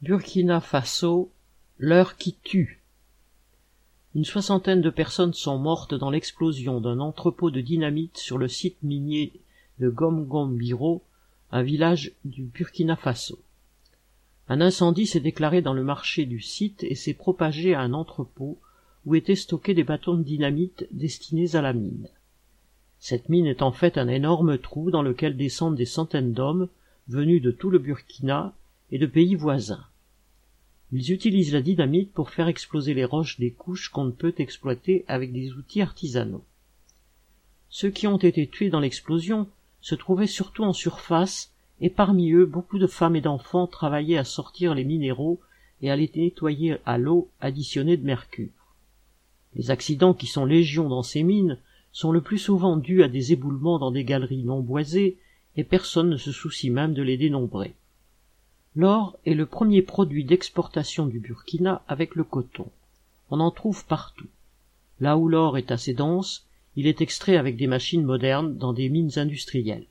Burkina Faso, l'heure qui tue. Une soixantaine de personnes sont mortes dans l'explosion d'un entrepôt de dynamite sur le site minier de Gomgombiro, un village du Burkina Faso. Un incendie s'est déclaré dans le marché du site et s'est propagé à un entrepôt où étaient stockés des bâtons de dynamite destinés à la mine. Cette mine est en fait un énorme trou dans lequel descendent des centaines d'hommes venus de tout le Burkina et de pays voisins. Ils utilisent la dynamite pour faire exploser les roches des couches qu'on ne peut exploiter avec des outils artisanaux. Ceux qui ont été tués dans l'explosion se trouvaient surtout en surface et parmi eux beaucoup de femmes et d'enfants travaillaient à sortir les minéraux et à les nettoyer à l'eau additionnée de mercure. Les accidents qui sont légions dans ces mines sont le plus souvent dus à des éboulements dans des galeries non boisées et personne ne se soucie même de les dénombrer. L'or est le premier produit d'exportation du Burkina avec le coton. On en trouve partout. Là où l'or est assez dense, il est extrait avec des machines modernes dans des mines industrielles.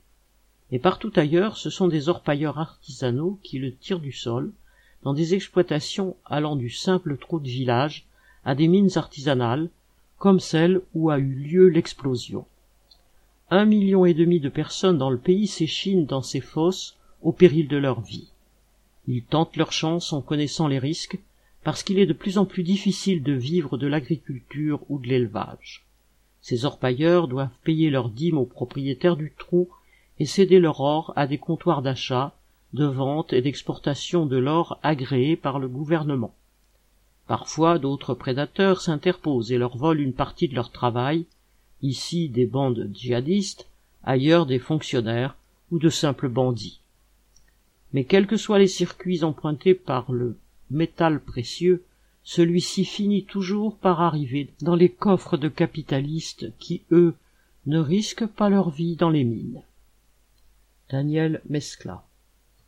Et partout ailleurs, ce sont des orpailleurs artisanaux qui le tirent du sol, dans des exploitations allant du simple trou de village à des mines artisanales, comme celle où a eu lieu l'explosion. Un million et demi de personnes dans le pays s'échinent dans ces fosses au péril de leur vie. Ils tentent leur chance en connaissant les risques, parce qu'il est de plus en plus difficile de vivre de l'agriculture ou de l'élevage. Ces orpailleurs doivent payer leurs dîmes aux propriétaires du trou et céder leur or à des comptoirs d'achat, de vente et d'exportation de l'or agréés par le gouvernement. Parfois d'autres prédateurs s'interposent et leur volent une partie de leur travail, ici des bandes djihadistes, ailleurs des fonctionnaires ou de simples bandits mais quels que soient les circuits empruntés par le métal précieux, celui-ci finit toujours par arriver dans les coffres de capitalistes qui, eux, ne risquent pas leur vie dans les mines. Daniel Mescla